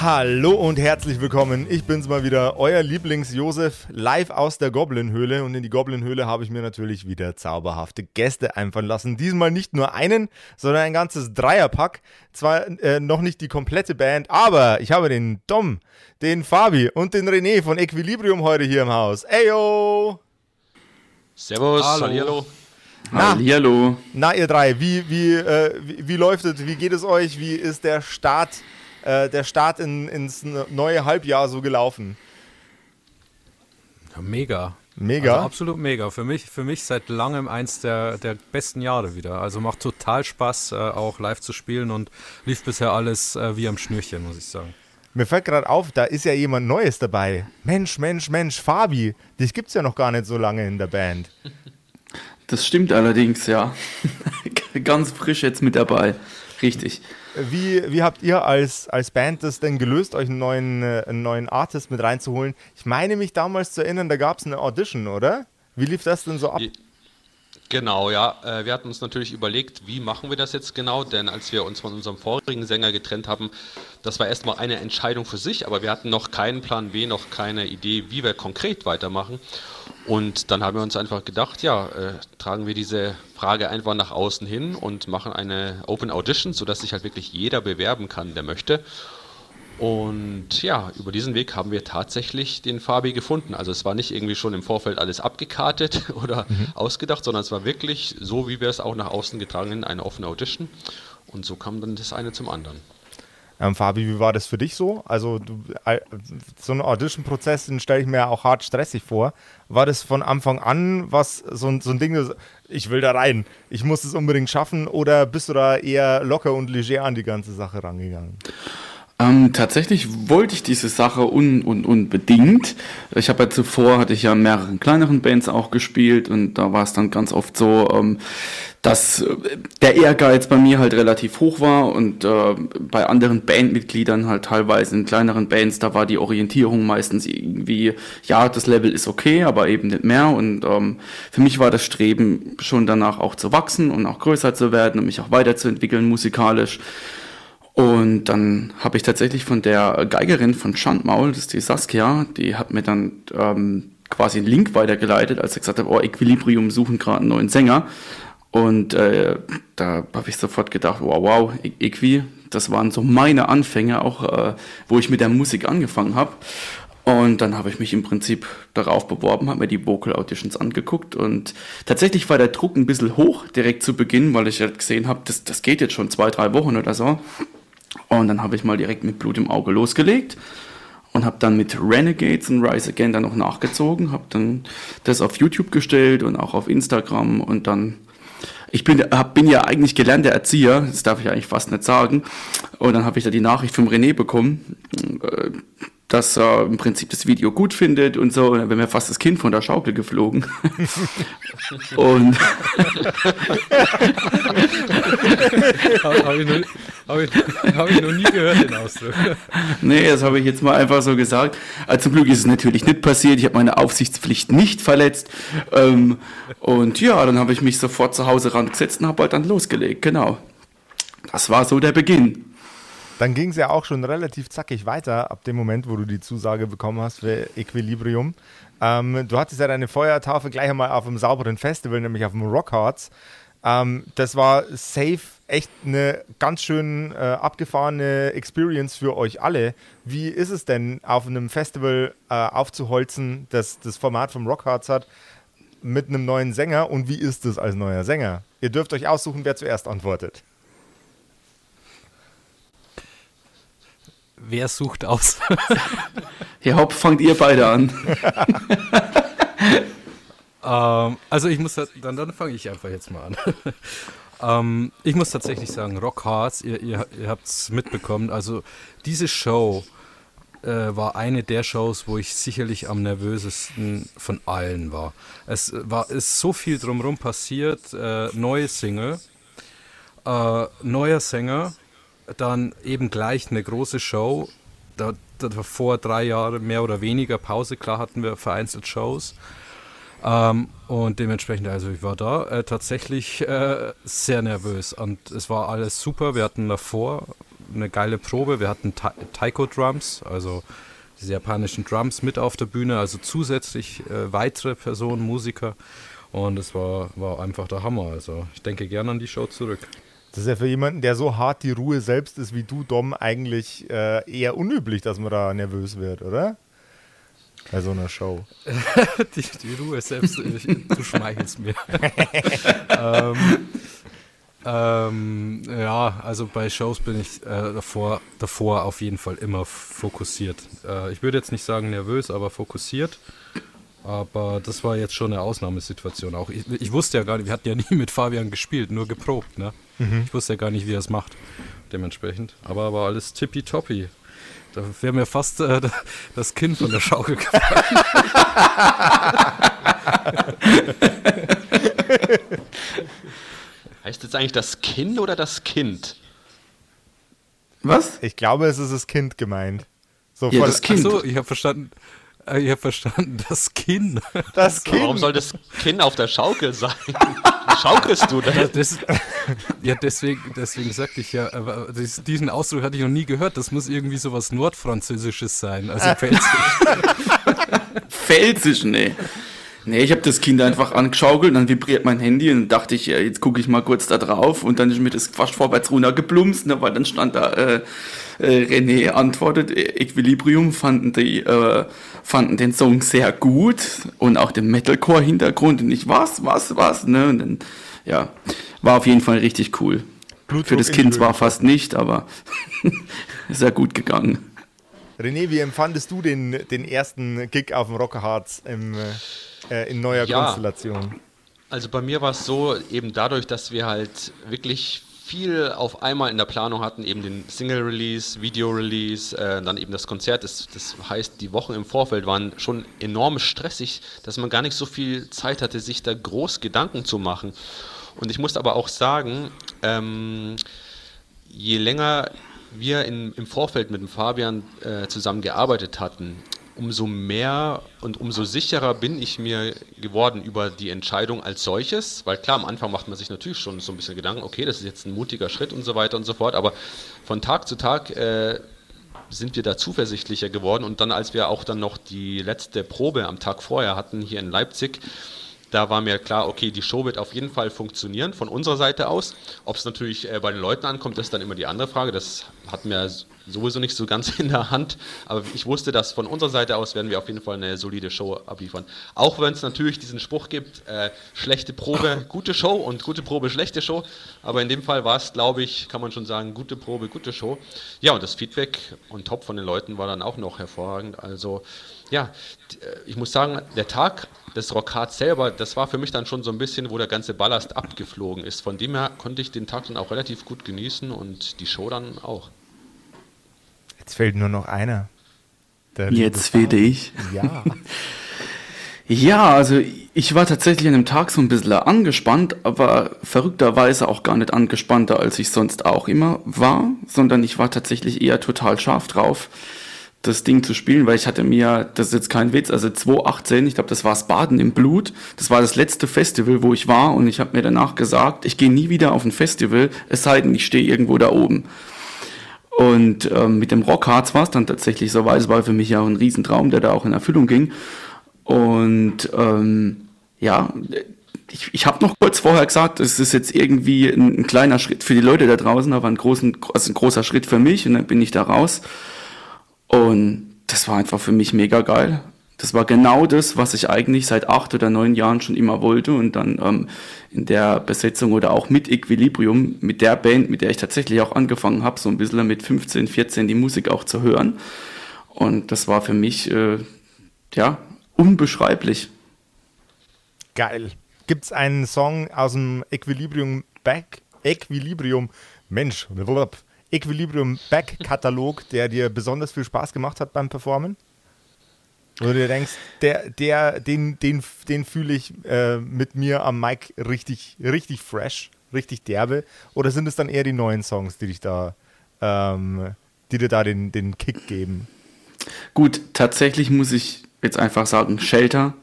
Hallo und herzlich willkommen. Ich bin's mal wieder, euer Lieblings-Josef, live aus der Goblin-Höhle. Und in die Goblin-Höhle habe ich mir natürlich wieder zauberhafte Gäste einfallen lassen. Diesmal nicht nur einen, sondern ein ganzes Dreierpack. Zwar äh, noch nicht die komplette Band, aber ich habe den Dom, den Fabi und den René von Equilibrium heute hier im Haus. Eyo! Servus, Hallo. hallo. Na, Hallihallo. na ihr drei, wie, wie, äh, wie, wie läuft es? Wie geht es euch? Wie ist der Start, äh, der Start in, ins neue Halbjahr so gelaufen? Ja, mega. Mega. Also absolut mega. Für mich, für mich seit langem eins der, der besten Jahre wieder. Also macht total Spaß, äh, auch live zu spielen und lief bisher alles äh, wie am Schnürchen, muss ich sagen. Mir fällt gerade auf, da ist ja jemand Neues dabei. Mensch, Mensch, Mensch, Fabi, dich gibt's ja noch gar nicht so lange in der Band. Das stimmt allerdings, ja. Ganz frisch jetzt mit dabei. Richtig. Wie, wie habt ihr als, als Band das denn gelöst, euch einen neuen, äh, einen neuen Artist mit reinzuholen? Ich meine mich damals zu erinnern, da gab's eine Audition, oder? Wie lief das denn so ab? Genau, ja. Äh, wir hatten uns natürlich überlegt, wie machen wir das jetzt genau, denn als wir uns von unserem vorigen Sänger getrennt haben, das war erstmal eine Entscheidung für sich, aber wir hatten noch keinen Plan B, noch keine Idee, wie wir konkret weitermachen. Und dann haben wir uns einfach gedacht, ja, äh, tragen wir diese Frage einfach nach außen hin und machen eine Open Audition, sodass sich halt wirklich jeder bewerben kann, der möchte. Und ja, über diesen Weg haben wir tatsächlich den Fabi gefunden. Also es war nicht irgendwie schon im Vorfeld alles abgekartet oder ausgedacht, sondern es war wirklich so, wie wir es auch nach außen getragen haben, eine offene Audition. Und so kam dann das eine zum anderen. Ähm, Fabi, wie war das für dich so? Also du, äh, so ein Audition-Prozess, den stelle ich mir auch hart stressig vor. War das von Anfang an was so, ein- so ein Ding, das, ich will da rein, ich muss es unbedingt schaffen oder bist du da eher locker und leger an die ganze Sache rangegangen? Ähm, tatsächlich wollte ich diese Sache un, un, unbedingt. Ich habe ja zuvor, hatte ich ja in mehreren kleineren Bands auch gespielt und da war es dann ganz oft so, ähm, dass äh, der Ehrgeiz bei mir halt relativ hoch war und äh, bei anderen Bandmitgliedern halt teilweise in kleineren Bands, da war die Orientierung meistens irgendwie, ja, das Level ist okay, aber eben nicht mehr und ähm, für mich war das Streben schon danach auch zu wachsen und auch größer zu werden und mich auch weiterzuentwickeln musikalisch. Und dann habe ich tatsächlich von der Geigerin von Schandmaul, das ist die Saskia, die hat mir dann ähm, quasi einen Link weitergeleitet, als ich gesagt habe, oh, Equilibrium suchen gerade einen neuen Sänger. Und äh, da habe ich sofort gedacht, wow, wow, E- Equi, das waren so meine Anfänge, auch äh, wo ich mit der Musik angefangen habe. Und dann habe ich mich im Prinzip darauf beworben, habe mir die Vocal Auditions angeguckt und tatsächlich war der Druck ein bisschen hoch direkt zu Beginn, weil ich halt gesehen habe, das, das geht jetzt schon zwei, drei Wochen oder so. Und dann habe ich mal direkt mit Blut im Auge losgelegt und habe dann mit Renegades und Rise Again dann noch nachgezogen, habe dann das auf YouTube gestellt und auch auf Instagram und dann ich bin, hab, bin ja eigentlich gelernter Erzieher, das darf ich eigentlich fast nicht sagen. Und dann habe ich da die Nachricht vom René bekommen, äh, dass er im Prinzip das Video gut findet und so. Und dann wäre mir fast das Kind von der Schaukel geflogen. und Habe ich, noch- hab ich, hab ich noch nie gehört, den Ausdruck. Nee, das habe ich jetzt mal einfach so gesagt. Also zum Glück ist es natürlich nicht passiert. Ich habe meine Aufsichtspflicht nicht verletzt. Ähm, und ja, dann habe ich mich sofort zu Hause rangesetzt und habe halt dann losgelegt. Genau. Das war so der Beginn. Dann ging es ja auch schon relativ zackig weiter, ab dem Moment, wo du die Zusage bekommen hast für Equilibrium. Ähm, du hattest ja deine Feuertaufe gleich einmal auf einem sauberen Festival, nämlich auf dem Rockhards. Ähm, das war safe echt eine ganz schön äh, abgefahrene Experience für euch alle. Wie ist es denn, auf einem Festival äh, aufzuholzen, das das Format vom Rockhards hat, mit einem neuen Sänger? Und wie ist es als neuer Sänger? Ihr dürft euch aussuchen, wer zuerst antwortet. Wer sucht aus? Herr Haupt, fangt ihr beide an. ähm, also ich muss, dann, dann fange ich einfach jetzt mal an. ähm, ich muss tatsächlich sagen, Rock Hearts, ihr, ihr, ihr habt es mitbekommen, also diese Show äh, war eine der Shows, wo ich sicherlich am nervösesten von allen war. Es war ist so viel drumherum passiert, äh, neue Single, äh, neuer Sänger, dann eben gleich eine große Show. Da, davor drei Jahre mehr oder weniger Pause, klar hatten wir vereinzelt Shows. Ähm, und dementsprechend, also ich war da äh, tatsächlich äh, sehr nervös und es war alles super. Wir hatten davor eine geile Probe. Wir hatten Ta Taiko Drums, also diese japanischen Drums mit auf der Bühne, also zusätzlich äh, weitere Personen, Musiker. Und es war, war einfach der Hammer. Also ich denke gerne an die Show zurück. Das ist ja für jemanden, der so hart die Ruhe selbst ist wie du, Dom, eigentlich äh, eher unüblich, dass man da nervös wird, oder? Bei so einer Show. die, die, Ruhe selbst, ich, du schmeichelst mir. ähm, ähm, ja, also bei Shows bin ich äh, davor, davor auf jeden Fall immer fokussiert. Äh, ich würde jetzt nicht sagen nervös, aber fokussiert. Aber das war jetzt schon eine Ausnahmesituation. Auch ich, ich, wusste ja gar nicht, wir hatten ja nie mit Fabian gespielt, nur geprobt. Ne? Mhm. Ich wusste ja gar nicht, wie er es macht. Dementsprechend. Aber war alles tippitoppi. Da wäre mir fast äh, das Kind von der Schaukel gefallen. heißt jetzt eigentlich das Kind oder das Kind? Was? Ich glaube, es ist das Kind gemeint. So ja, das Kind. Achso, ich habe verstanden. Äh, ich habe verstanden, das Kind. Das Kind. Warum soll das Kind auf der Schaukel sein? Schaukelst du das? Ja, das, ja deswegen, deswegen sagte ich ja, aber diesen Ausdruck hatte ich noch nie gehört. Das muss irgendwie so was Nordfranzösisches sein, also Pfälzisch. Pfälzisch, nee. Nee, ich habe das Kind einfach angeschaukelt, dann vibriert mein Handy und dachte ich, ja, jetzt gucke ich mal kurz da drauf und dann ist mir das fast vorwärts runter geplumpst, ne, weil dann stand da äh, äh, René antwortet, Equilibrium fanden die äh, fanden den Song sehr gut und auch den Metalcore-Hintergrund und ich was, was, was, ne, und dann, ja, war auf jeden Fall richtig cool. Blutdruck Für das Kind zwar fast nicht, aber ist ja gut gegangen. René, wie empfandest du den, den ersten Gig auf dem Rockerharz im äh, äh, in neuer ja. Konstellation? Also bei mir war es so, eben dadurch, dass wir halt wirklich viel auf einmal in der Planung hatten, eben den Single-Release, Video-Release, äh, dann eben das Konzert. Das, das, heißt, die Wochen im Vorfeld waren schon enorm stressig, dass man gar nicht so viel Zeit hatte, sich da groß Gedanken zu machen. Und ich muss aber auch sagen, ähm, je länger wir in, im Vorfeld mit dem Fabian äh, zusammen gearbeitet hatten, umso mehr und umso sicherer bin ich mir geworden über die Entscheidung als solches, weil klar, am Anfang macht man sich natürlich schon so ein bisschen Gedanken, okay, das ist jetzt ein mutiger Schritt und so weiter und so fort, aber von Tag zu Tag äh, sind wir da zuversichtlicher geworden. Und dann, als wir auch dann noch die letzte Probe am Tag vorher hatten hier in Leipzig, da war mir klar, okay, die Show wird auf jeden Fall funktionieren von unserer Seite aus. Ob es natürlich äh, bei den Leuten ankommt, ist dann immer die andere Frage. Das hat mir sowieso nicht so ganz in der Hand. Aber ich wusste, dass von unserer Seite aus werden wir auf jeden Fall eine solide Show abliefern. Auch wenn es natürlich diesen Spruch gibt, äh, schlechte Probe, gute Show und gute Probe, schlechte Show. Aber in dem Fall war es, glaube ich, kann man schon sagen, gute Probe, gute Show. Ja, und das Feedback und Top von den Leuten war dann auch noch hervorragend. Also ja, äh, ich muss sagen, der Tag des Rockhard selber, das war für mich dann schon so ein bisschen, wo der ganze Ballast abgeflogen ist. Von dem her konnte ich den Tag dann auch relativ gut genießen und die Show dann auch. Jetzt fehlt nur noch einer. Jetzt fehlte ich. Ja. ja, also ich war tatsächlich an dem Tag so ein bisschen angespannt, aber verrückterweise auch gar nicht angespannter, als ich sonst auch immer war, sondern ich war tatsächlich eher total scharf drauf das Ding zu spielen, weil ich hatte mir, das ist jetzt kein Witz, also 2018, ich glaube, das war das Baden im Blut, das war das letzte Festival, wo ich war und ich habe mir danach gesagt, ich gehe nie wieder auf ein Festival, es sei denn, ich stehe irgendwo da oben. Und ähm, mit dem Rockharz war es dann tatsächlich so, weil es war für mich ja auch ein Riesentraum, der da auch in Erfüllung ging. Und ähm, ja, ich, ich habe noch kurz vorher gesagt, es ist jetzt irgendwie ein, ein, kleiner Schritt für die Leute da draußen, aber ein, großen, also ein großer Schritt für mich und dann bin ich da raus. Und das war einfach für mich mega geil. Das war genau das, was ich eigentlich seit acht oder neun Jahren schon immer wollte und dann ähm, in der Besetzung oder auch mit Equilibrium, mit der Band, mit der ich tatsächlich auch angefangen habe, so ein bisschen mit 15, 14 die Musik auch zu hören. Und das war für mich, äh, ja, unbeschreiblich. Geil. Gibt es einen Song aus dem Equilibrium Back, Equilibrium, Mensch, Equilibrium Back Katalog, der dir besonders viel Spaß gemacht hat beim Performen? Wo du denkst, der, der, den, den, den fühle ich äh, mit mir am Mic richtig, richtig fresh, richtig derbe. Oder sind es dann eher die neuen Songs, die dich da, ähm, die dir da den, den Kick geben? Gut, tatsächlich muss ich jetzt einfach sagen, Shelter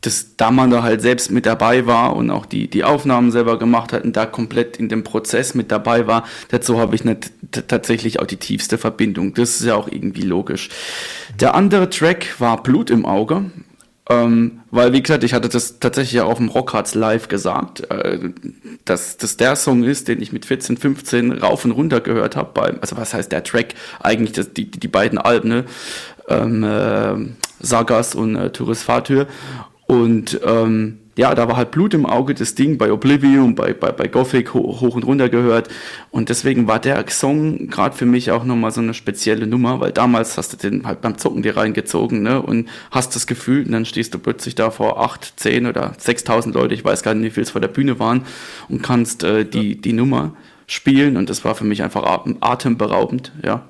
dass da man da halt selbst mit dabei war und auch die, die Aufnahmen selber gemacht hat und da komplett in dem Prozess mit dabei war, dazu habe ich nicht tatsächlich auch die tiefste Verbindung. Das ist ja auch irgendwie logisch. Der andere Track war Blut im Auge. Ähm, weil, wie gesagt, ich hatte das tatsächlich auch auf dem Rockhards live gesagt, äh, dass das der Song ist, den ich mit 14, 15 rauf und runter gehört habe. Also was heißt der Track? Eigentlich das, die, die beiden Alben, ne? ähm, äh, Sagas und äh, Tourist Fahrtür. Und ähm, ja, da war halt Blut im Auge, das Ding bei Oblivion, bei, bei, bei Gothic hoch, hoch und runter gehört. Und deswegen war der Song gerade für mich auch nochmal so eine spezielle Nummer, weil damals hast du den halt beim Zocken dir reingezogen ne, und hast das Gefühl, und dann stehst du plötzlich da vor acht, zehn oder 6.000 Leute, ich weiß gar nicht, wie viel es vor der Bühne waren, und kannst äh, die, die Nummer spielen. Und das war für mich einfach atemberaubend, ja.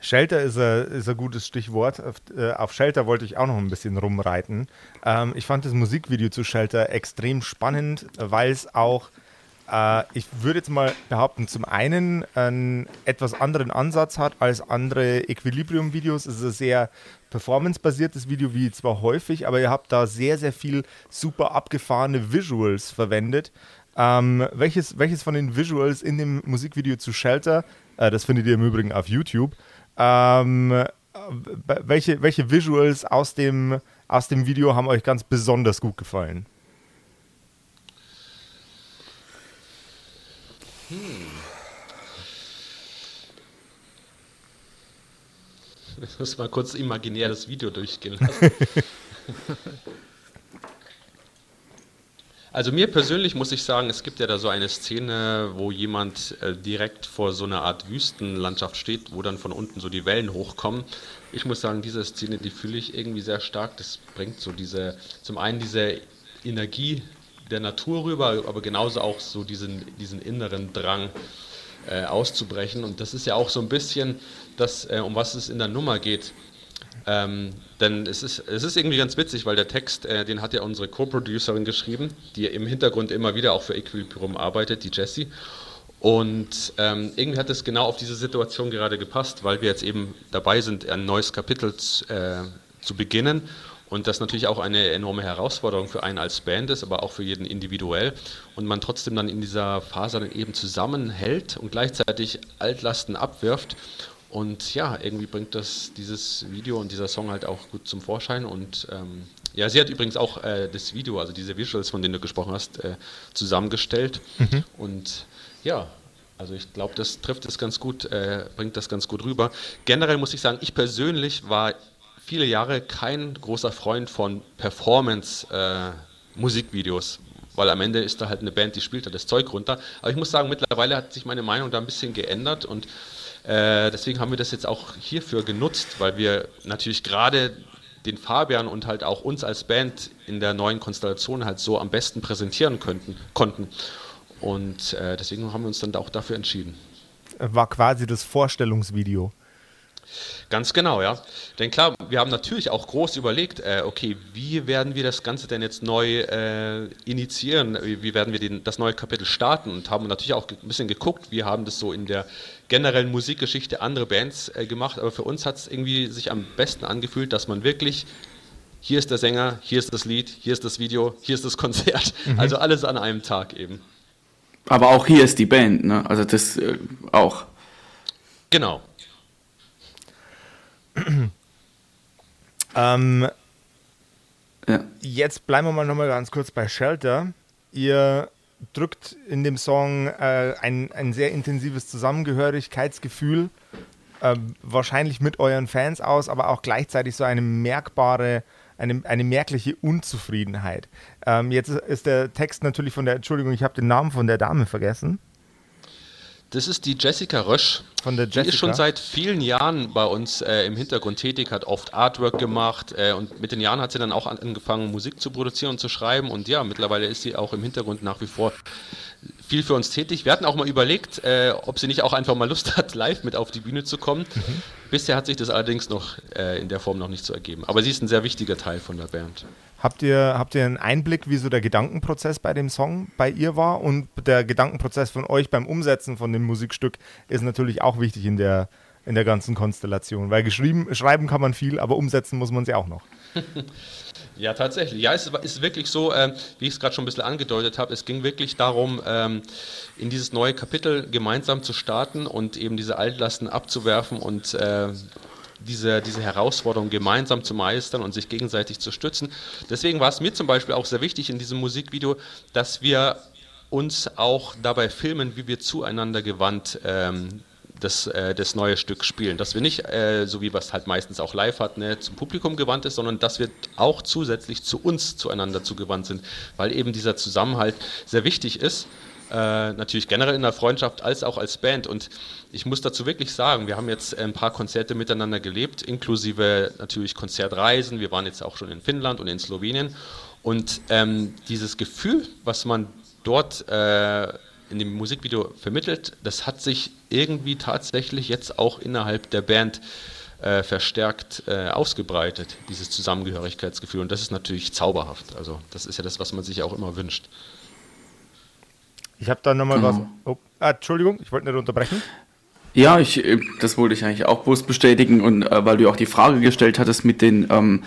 Shelter ist ein, gutes Stichwort. Auf, äh, auf, Shelter wollte ich auch noch ein bisschen rumreiten. Ähm, ich fand das Musikvideo zu Shelter extrem spannend, weil es auch, äh, ich würde jetzt mal behaupten, zum einen einen etwas anderen Ansatz hat als andere Equilibrium-Videos. Es ist ein sehr performance-basiertes Video, wie zwar häufig, aber ihr habt da sehr, sehr viel super abgefahrene Visuals verwendet. Ähm, welches, welches von den Visuals in dem Musikvideo zu Shelter, äh, das findet ihr im Übrigen auf YouTube, ähm, welche, welche Visuals aus dem, aus dem Video haben euch ganz besonders gut gefallen? Hm. Ich muss mal kurz imaginär das Video durchgehen lassen. Also mir persönlich muss ich sagen, es gibt ja da so eine Szene, wo jemand äh, direkt vor so einer Art Wüstenlandschaft steht, wo dann von unten so die Wellen hochkommen. Ich muss sagen, diese Szene, die fühle ich irgendwie sehr stark. Das bringt so diese, zum einen diese Energie der Natur rüber, aber genauso auch so diesen, diesen inneren Drang äh, auszubrechen. Und das ist ja auch so ein bisschen das, äh, um was es in der Nummer geht. Ähm, denn es ist, es ist irgendwie ganz witzig, weil der Text, äh, den hat ja unsere Co-Producerin geschrieben, die im Hintergrund immer wieder auch für Equilibrium arbeitet, die Jessie. Und ähm, irgendwie hat es genau auf diese Situation gerade gepasst, weil wir jetzt eben dabei sind, ein neues Kapitel äh, zu beginnen. Und das natürlich auch eine enorme Herausforderung für einen als Band ist, aber auch für jeden individuell. Und man trotzdem dann in dieser Phase dann eben zusammenhält und gleichzeitig Altlasten abwirft und ja, irgendwie bringt das dieses Video und dieser Song halt auch gut zum Vorschein. Und ähm, ja, sie hat übrigens auch äh, das Video, also diese Visuals, von denen du gesprochen hast, äh, zusammengestellt. Mhm. Und ja, also ich glaube, das trifft es ganz gut, äh, bringt das ganz gut rüber. Generell muss ich sagen, ich persönlich war viele Jahre kein großer Freund von Performance-Musikvideos. Äh, weil am Ende ist da halt eine Band, die spielt da das Zeug runter. Aber ich muss sagen, mittlerweile hat sich meine Meinung da ein bisschen geändert und äh, deswegen haben wir das jetzt auch hierfür genutzt, weil wir natürlich gerade den Fabian und halt auch uns als Band in der neuen Konstellation halt so am besten präsentieren könnten, konnten. Und äh, deswegen haben wir uns dann auch dafür entschieden. War quasi das Vorstellungsvideo. Ganz genau, ja. Denn klar, wir haben natürlich auch groß überlegt, äh, okay, wie werden wir das Ganze denn jetzt neu äh, initiieren? Wie, wie, werden wir den, das neue Kapitel starten? Und haben natürlich auch ein bisschen geguckt, wir haben das so in der generellen Musikgeschichte andere Bands äh, gemacht, aber für uns hat es irgendwie sich am besten angefühlt, dass man wirklich hier ist der Sänger, hier ist das Lied, hier ist das Video, hier ist das Konzert. Mhm. Also alles an einem Tag eben. Aber auch hier ist die Band, ne? Also das äh, auch. Genau. ähm, ja. Jetzt bleiben wir mal nochmal ganz kurz bei Shelter. Ihr drückt in dem Song äh, ein, ein sehr intensives Zusammengehörigkeitsgefühl, äh, wahrscheinlich mit euren Fans aus, aber auch gleichzeitig so eine merkbare, eine, eine merkliche Unzufriedenheit. Ähm, jetzt ist der Text natürlich von der, Entschuldigung, ich habe den Namen von der Dame vergessen. Das ist die Jessica Rösch. Von der Jessica? Die ist schon seit vielen Jahren bei uns äh, im Hintergrund tätig, hat oft Artwork gemacht äh, und mit den Jahren hat sie dann auch angefangen, Musik zu produzieren und zu schreiben und ja, mittlerweile ist sie auch im Hintergrund nach wie vor viel für uns tätig. Wir hatten auch mal überlegt, äh, ob sie nicht auch einfach mal Lust hat, live mit auf die Bühne zu kommen. Mhm. Bisher hat sich das allerdings noch äh, in der Form noch nicht so ergeben. Aber sie ist ein sehr wichtiger Teil von der Band. Habt ihr, habt ihr einen Einblick, wie so der Gedankenprozess bei dem Song bei ihr war? Und der Gedankenprozess von euch beim Umsetzen von dem Musikstück ist natürlich auch wichtig in der, in der ganzen Konstellation. Weil geschrieben, schreiben kann man viel, aber umsetzen muss man sie auch noch. Ja, tatsächlich. Ja, es ist wirklich so, äh, wie ich es gerade schon ein bisschen angedeutet habe, es ging wirklich darum, ähm, in dieses neue Kapitel gemeinsam zu starten und eben diese Altlasten abzuwerfen und äh, diese, diese Herausforderung gemeinsam zu meistern und sich gegenseitig zu stützen. Deswegen war es mir zum Beispiel auch sehr wichtig in diesem Musikvideo, dass wir uns auch dabei filmen, wie wir zueinander gewandt ähm, das, äh, das neue Stück spielen. Dass wir nicht, äh, so wie es halt meistens auch live hat, ne, zum Publikum gewandt ist, sondern dass wir auch zusätzlich zu uns zueinander zugewandt sind, weil eben dieser Zusammenhalt sehr wichtig ist. Äh, natürlich generell in der Freundschaft als auch als Band. Und ich muss dazu wirklich sagen, wir haben jetzt ein paar Konzerte miteinander gelebt, inklusive natürlich Konzertreisen. Wir waren jetzt auch schon in Finnland und in Slowenien. Und ähm, dieses Gefühl, was man dort äh, in dem Musikvideo vermittelt, das hat sich irgendwie tatsächlich jetzt auch innerhalb der Band äh, verstärkt äh, ausgebreitet, dieses Zusammengehörigkeitsgefühl. Und das ist natürlich zauberhaft. Also das ist ja das, was man sich auch immer wünscht. Ich habe da nochmal genau. was. Oh, ah, Entschuldigung, ich wollte nicht unterbrechen. Ja, ich, äh, das wollte ich eigentlich auch bloß bestätigen und äh, weil du auch die Frage gestellt hattest mit den ähm,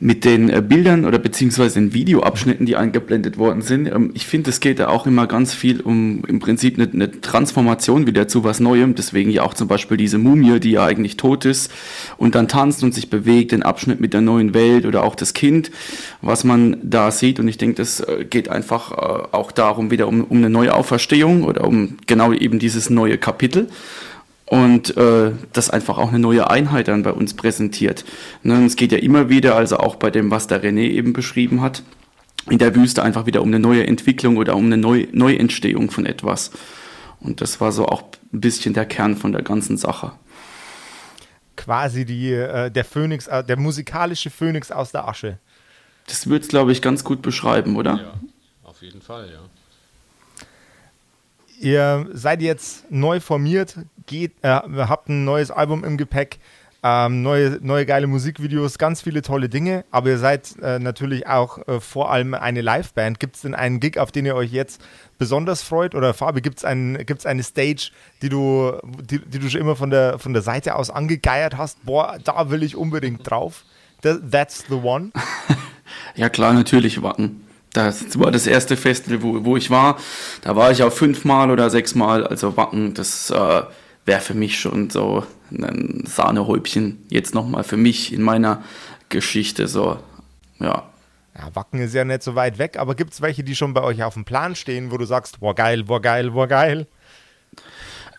mit den äh, Bildern oder beziehungsweise den Videoabschnitten, die eingeblendet worden sind. Ähm, ich finde, es geht da auch immer ganz viel um im Prinzip eine, eine, Transformation wieder zu was Neuem. Deswegen ja auch zum Beispiel diese Mumie, die ja eigentlich tot ist und dann tanzt und sich bewegt, den Abschnitt mit der neuen Welt oder auch das Kind, was man da sieht. Und ich denke, das äh, geht einfach äh, auch darum, wieder um, um eine neue Auferstehung oder um genau eben dieses neue Kapitel und äh, das einfach auch eine neue Einheit dann bei uns präsentiert. Ne, es geht ja immer wieder, also auch bei dem, was der René eben beschrieben hat, in der Wüste einfach wieder um eine neue Entwicklung oder um eine Neu Neuentstehung von etwas. Und das war so auch ein bisschen der Kern von der ganzen Sache. Quasi die, äh, der Phönix, äh, der musikalische Phönix aus der Asche. Das würde es, glaube ich, ganz gut beschreiben, oder? Ja, auf jeden Fall, ja. Ihr seid jetzt neu formiert, geht, äh, habt ein neues Album im Gepäck, ähm, neue, neue geile Musikvideos, ganz viele tolle Dinge, aber ihr seid äh, natürlich auch äh, vor allem eine Liveband. Gibt es denn einen Gig, auf den ihr euch jetzt besonders freut? Oder Fabi, gibt es ein, gibt's eine Stage, die du, die, die, du schon immer von der, von der Seite aus angegeiert hast? Boah, da will ich unbedingt drauf. That's the one. ja klar, natürlich Wacken. Das war das erste Festival, wo, wo ich war. Da war ich auch fünfmal oder sechsmal. Also Wacken, das äh, wäre für mich schon so ein Sahnehäubchen. Jetzt nochmal für mich in meiner Geschichte so, ja. Ja, Wacken ist ja nicht so weit weg, aber gibt es welche, die schon bei euch auf dem Plan stehen, wo du sagst, boah geil, boah geil, boah geil?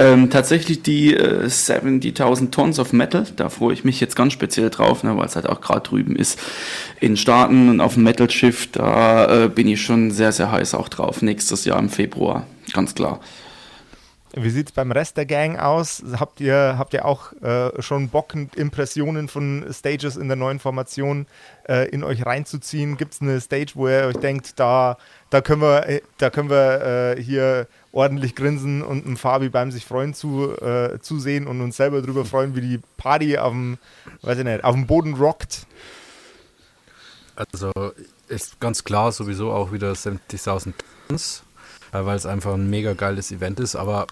Ähm, tatsächlich die äh, 70.000 Tons of Metal, da freue ich mich jetzt ganz speziell drauf, ne, weil es halt auch gerade drüben ist in Staaten und auf dem Metal-Schiff, da äh, bin ich schon sehr, sehr heiß auch drauf, nächstes Jahr im Februar, ganz klar. Wie sieht es beim Rest der Gang aus? Habt ihr, habt ihr auch äh, schon Bock, Impressionen von Stages in der neuen Formation äh, in euch reinzuziehen? Gibt es eine Stage, wo ihr euch denkt, da, da können wir, äh, da können wir äh, hier ordentlich grinsen und einem Fabi beim sich freuen zu, äh, zusehen und uns selber darüber freuen, wie die Party auf dem, weiß ich nicht, auf dem Boden rockt? Also ist ganz klar sowieso auch wieder 70.000 Tons, weil es einfach ein mega geiles Event ist, aber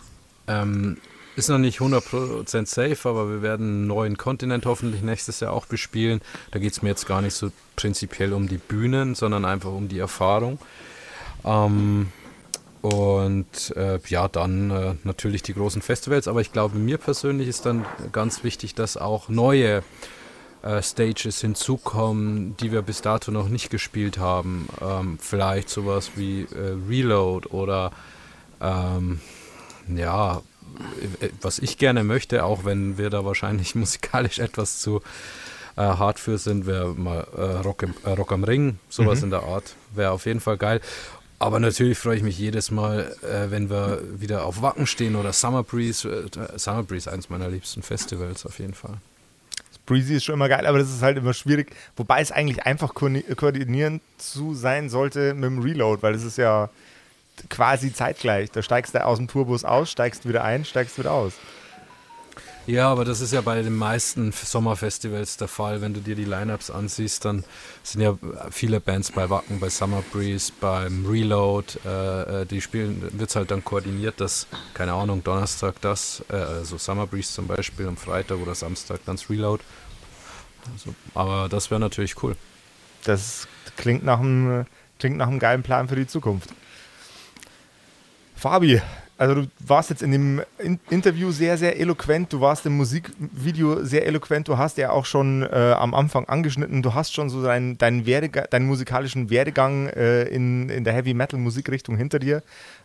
ähm, ist noch nicht 100% safe, aber wir werden einen neuen Kontinent hoffentlich nächstes Jahr auch bespielen. Da geht es mir jetzt gar nicht so prinzipiell um die Bühnen, sondern einfach um die Erfahrung. Ähm, und äh, ja, dann äh, natürlich die großen Festivals. Aber ich glaube, mir persönlich ist dann ganz wichtig, dass auch neue äh, Stages hinzukommen, die wir bis dato noch nicht gespielt haben. Ähm, vielleicht sowas wie äh, Reload oder ähm, ja, äh, was ich gerne möchte, auch wenn wir da wahrscheinlich musikalisch etwas zu äh, hart für sind, wäre mal Rock, im, Rock, am Ring, sowas mhm. in der Art. Wäre auf jeden Fall geil. Aber natürlich freue ich mich jedes Mal, äh, wenn wir wieder auf Wacken stehen oder Summer Breeze. Äh, Summer Breeze, eines meiner liebsten Festivals auf jeden Fall. Breezy ist schon immer geil, aber das ist halt immer schwierig. Wobei es eigentlich einfach koordinieren zu sein sollte mit dem Reload, weil das ist ja quasi zeitgleich. Da steigst du aus dem Tourbus aus, steigst wieder ein, steigst wieder aus. Ja, aber das ist ja bei den meisten Sommerfestivals der Fall. Wenn du dir die Lineups ansiehst, dann sind ja viele Bands bei Wacken, bei Summer Breeze, beim Reload. Äh, äh die spielen, wird es halt dann koordiniert, dass, keine Ahnung, Donnerstag das, äh, also Summer Breeze zum Beispiel, am Freitag oder Samstag dann das Reload. Also, aber das wäre natürlich cool. Das klingt nach einem, klingt nach einem geilen Plan für die Zukunft. Fabi, also du warst jetzt in dem in Interview sehr, sehr eloquent, du warst im Musikvideo sehr eloquent, du hast ja auch schon äh, am Anfang angeschnitten, du hast schon so deinen, deinen, deinen musikalischen Werdegang äh, in, in der Heavy Metal Musikrichtung hinter dir.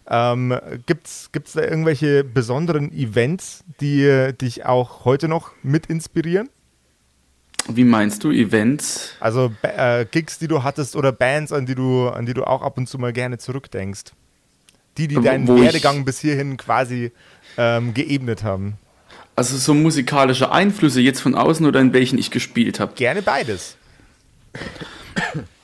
Ähm, Gibt es da irgendwelche besonderen Events, die äh, dich auch heute noch mit inspirieren? Wie meinst du Events? Also äh, Gigs, die du hattest oder Bands, an die du, an die du auch ab und zu mal gerne zurückdenkst? Die, die deinen Wo Werdegang bis hierhin quasi ähm, geebnet haben. Also so musikalische Einflüsse jetzt von außen oder in welchen ich gespielt habe? Gerne beides.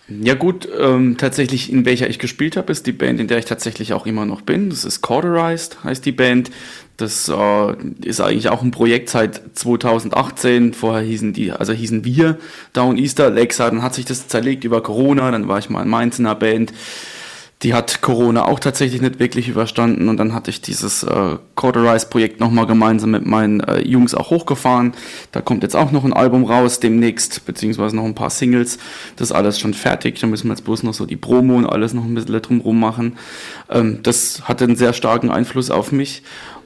Ja gut, ähm, tatsächlich in welcher ich gespielt habe, ist die Band, in der ich tatsächlich auch immer noch bin. Das ist Cauterized, heißt die Band. Das äh, ist eigentlich auch ein Projekt seit 2018. Vorher hießen die, also hießen wir Down Easter Lexa. Dann hat sich das zerlegt über Corona. Dann war ich mal in Mainz in einer Band die hat Corona auch tatsächlich nicht wirklich überstanden und dann hatte ich dieses äh, Cauterize-Projekt nochmal gemeinsam mit meinen äh, Jungs auch hochgefahren. Da kommt jetzt auch noch ein Album raus demnächst, beziehungsweise noch ein paar Singles. Das ist alles schon fertig. Da müssen wir jetzt bloß noch so die Promo und alles noch ein bisschen drumrum machen. Ähm, das hatte einen sehr starken Einfluss auf mich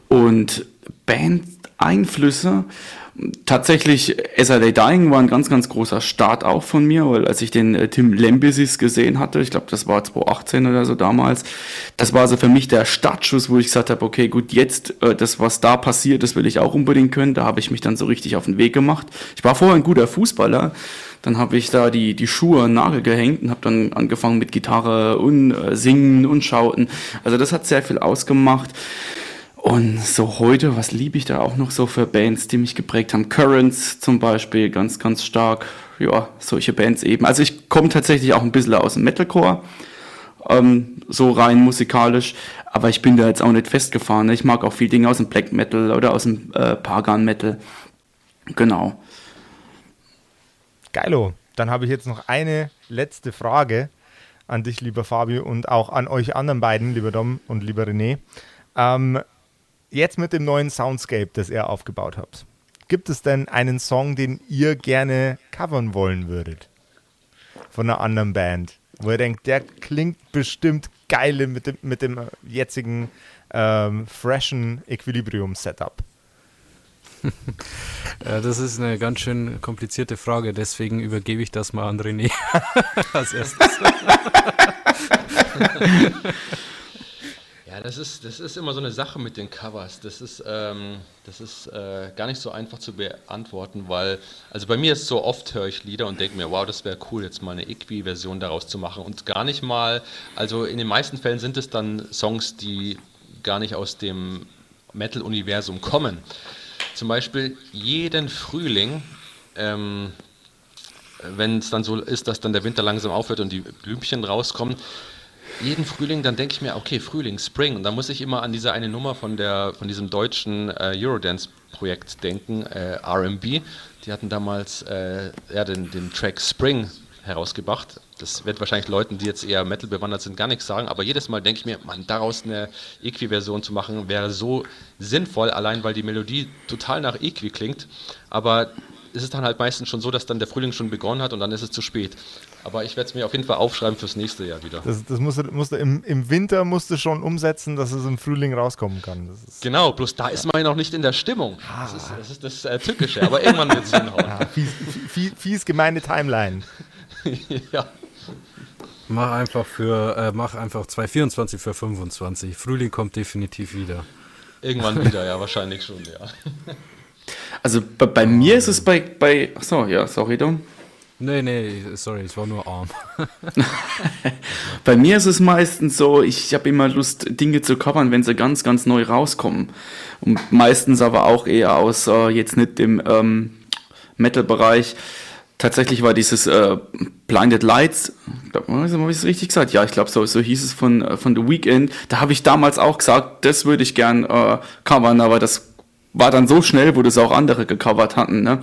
und Band-Einflüsse Tatsächlich, SLA Dying war ein ganz, ganz großer Start auch von mir, weil als ich den äh, Tim Lembisis gesehen hatte, ich glaube, das war 2018 oder so damals, das war so für mich der Startschuss, wo ich gesagt habe, okay, gut, jetzt äh, das, was da passiert, das will ich auch unbedingt können. Da habe ich mich dann so richtig auf den Weg gemacht. Ich war vorher ein guter Fußballer, dann habe ich da die, die Schuhe an Nagel gehängt und habe dann angefangen mit Gitarre und äh, Singen und Schauten. Also das hat sehr viel ausgemacht. Und so heute, was liebe ich da auch noch so für Bands, die mich geprägt haben? Currents zum Beispiel, ganz, ganz stark. Ja, solche Bands eben. Also ich komme tatsächlich auch ein bisschen aus dem Metalcore, ähm, so rein musikalisch, aber ich bin da jetzt auch nicht festgefahren. Ich mag auch viel Dinge aus dem Black Metal oder aus dem äh, Pagan Metal. Genau. Geilo. Dann habe ich jetzt noch eine letzte Frage an dich, lieber Fabio, und auch an euch anderen beiden, lieber Dom und lieber René. Ähm, jetzt mit dem neuen Soundscape, das ihr aufgebaut habt, gibt es denn einen Song, den ihr gerne covern wollen würdet? Von einer anderen Band? Wo ihr denkt, der klingt bestimmt geil mit dem, mit dem jetzigen ähm, freshen Equilibrium-Setup. Ja, das ist eine ganz schön komplizierte Frage, deswegen übergebe ich das mal an René als erstes. Ja, das ist, das ist immer so eine Sache mit den Covers. Das ist, ähm, das ist äh, gar nicht so einfach zu beantworten, weil, also bei mir ist so oft höre ich Lieder und denke mir, wow, das wäre cool, jetzt mal eine Equi-Version daraus zu machen. Und gar nicht mal, also in den meisten Fällen sind es dann Songs, die gar nicht aus dem Metal-Universum kommen. Zum Beispiel jeden Frühling, ähm, wenn es dann so ist, dass dann der Winter langsam aufhört und die Blümchen rauskommen, jeden Frühling, dann denke ich mir, okay, Frühling, Spring. Und dann muss ich immer an diese eine Nummer von, der, von diesem deutschen äh, Eurodance-Projekt denken, äh, RB. Die hatten damals äh, ja, den, den Track Spring herausgebracht. Das wird wahrscheinlich Leuten, die jetzt eher Metal bewandert sind, gar nichts sagen, aber jedes Mal denke ich mir, man, daraus eine Equi-Version zu machen, wäre so sinnvoll, allein weil die Melodie total nach Equi klingt. Aber ist es dann halt meistens schon so, dass dann der Frühling schon begonnen hat und dann ist es zu spät. Aber ich werde es mir auf jeden Fall aufschreiben fürs nächste Jahr wieder. Das, das musst du, musst du im, im Winter musst du schon umsetzen, dass es im Frühling rauskommen kann. genau, bloß da ist man ja noch nicht in der Stimmung. Ah. Das, ist, das ist das äh, Tückische, aber irgendwann wird es hinhauen. Ja, fies, fies, fies gemeine Timeline. ja. Mach einfach für, äh, mach einfach 224 für 25. Frühling kommt definitiv wieder. Irgendwann wieder, ja, wahrscheinlich schon, ja. Also bei, bei mir ist es bei, bei, achso, ja, sorry, Dom. Nee, nee, sorry, es war nur arm. Bei mir ist es meistens so, ich habe immer Lust, Dinge zu covern, wenn sie ganz, ganz neu rauskommen. Und meistens aber auch eher aus äh, jetzt nicht dem ähm, Metal-Bereich. Tatsächlich war dieses äh, Blinded Lights, habe ich es richtig gesagt? Ja, ich glaube, so, so hieß es von, äh, von The Weeknd. Da habe ich damals auch gesagt, das würde ich gern äh, covern, aber das war dann so schnell, wo das auch andere gecovert hatten. Ne?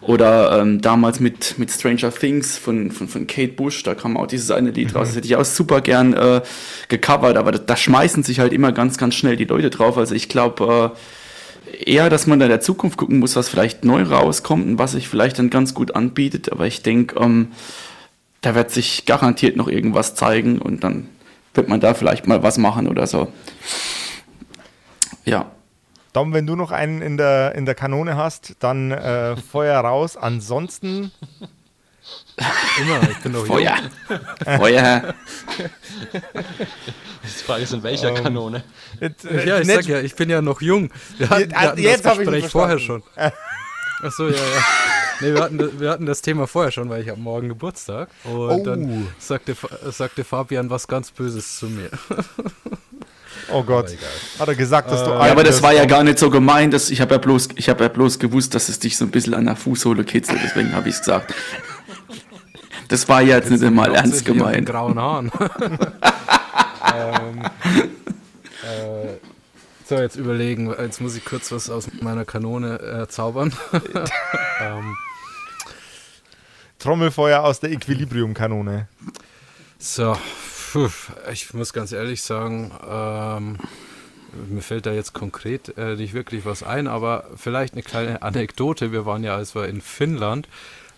Oder ähm, damals mit, mit Stranger Things von, von, von Kate Bush, da kam auch dieses eine Lied raus. Das hätte ich auch super gern äh, gecovert, aber da, da schmeißen sich halt immer ganz, ganz schnell die Leute drauf. Also ich glaube äh, eher, dass man da in der Zukunft gucken muss, was vielleicht neu rauskommt und was sich vielleicht dann ganz gut anbietet. Aber ich denke, ähm, da wird sich garantiert noch irgendwas zeigen und dann wird man da vielleicht mal was machen oder so. Ja. Dom, wenn du noch einen in der, in der Kanone hast, dann äh, Feuer raus. Ansonsten. Immer, ich bin doch Feuer. Feuer. Die Frage ist, in welcher um, ähm, Kanone? Jetzt, äh, ja, ich sag ja, ich bin ja noch jung. Wir hatten, wir hatten jetzt das Gespräch vorher schon. Achso, ja, ja. Nee, wir hatten, wir hatten das Thema vorher schon, weil ich habe morgen Geburtstag. Und oh. dann sagte, sagte Fabian was ganz Böses zu mir. Oh Gott. Hat er gesagt, dass du äh, Ja, aber das war ja gar nicht so gemeint. Dass ich habe ja, bloß, hab ja bloß gewusst, dass es dich so ein bisschen an der Fußsohle kitzelt. Deswegen habe ich es gesagt. Das war ja jetzt, jetzt nicht einmal ernst gemeint. grauen Haaren. ähm, äh, so, jetzt überlegen. Jetzt muss ich kurz was aus meiner Kanone äh, zaubern. ähm, Trommelfeuer aus der Equilibrium-Kanone. So, ich muss ganz ehrlich sagen, ähm, mir fällt da jetzt konkret äh, nicht wirklich was ein, aber vielleicht eine kleine Anekdote. Wir waren ja, als wir in Finnland,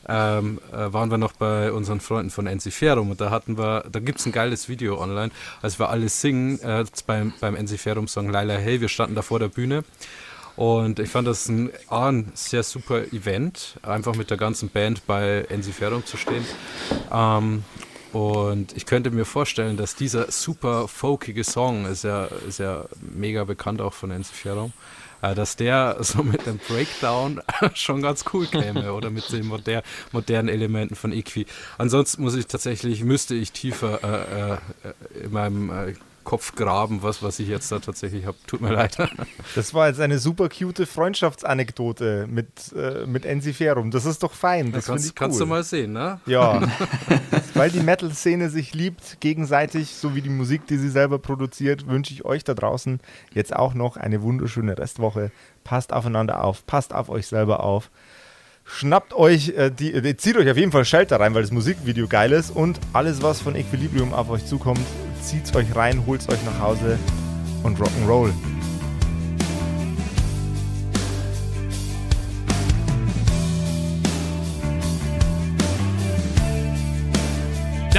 ähm, äh, waren wir noch bei unseren Freunden von Ensiferum und da hatten wir, da gibt es ein geiles Video online, als wir alle singen äh, beim, beim Ensiferum-Song Laila Hey, wir standen da vor der Bühne und ich fand das ein, ein sehr super Event, einfach mit der ganzen Band bei Ensiferum zu stehen. Ähm, und ich könnte mir vorstellen, dass dieser super folkige Song, ist ja, ist ja mega bekannt auch von Enziferum, äh, dass der so mit dem Breakdown schon ganz cool käme oder mit den moder modernen Elementen von Equi. Ansonsten muss ich tatsächlich, müsste ich tiefer äh, äh, in meinem äh, Kopf graben, was, was ich jetzt da tatsächlich habe. Tut mir leid. Das war jetzt eine super cute Freundschaftsanekdote mit, äh, mit Enziferum. Das ist doch fein. Das kannst, cool. kannst du mal sehen, ne? Ja. Weil die Metal-Szene sich liebt, gegenseitig, so wie die Musik, die sie selber produziert, wünsche ich euch da draußen jetzt auch noch eine wunderschöne Restwoche. Passt aufeinander auf, passt auf euch selber auf. Schnappt euch, äh, die, äh, zieht euch auf jeden Fall Shelter rein, weil das Musikvideo geil ist und alles, was von Equilibrium auf euch zukommt, zieht's euch rein, holt's euch nach Hause und Rock'n'Roll.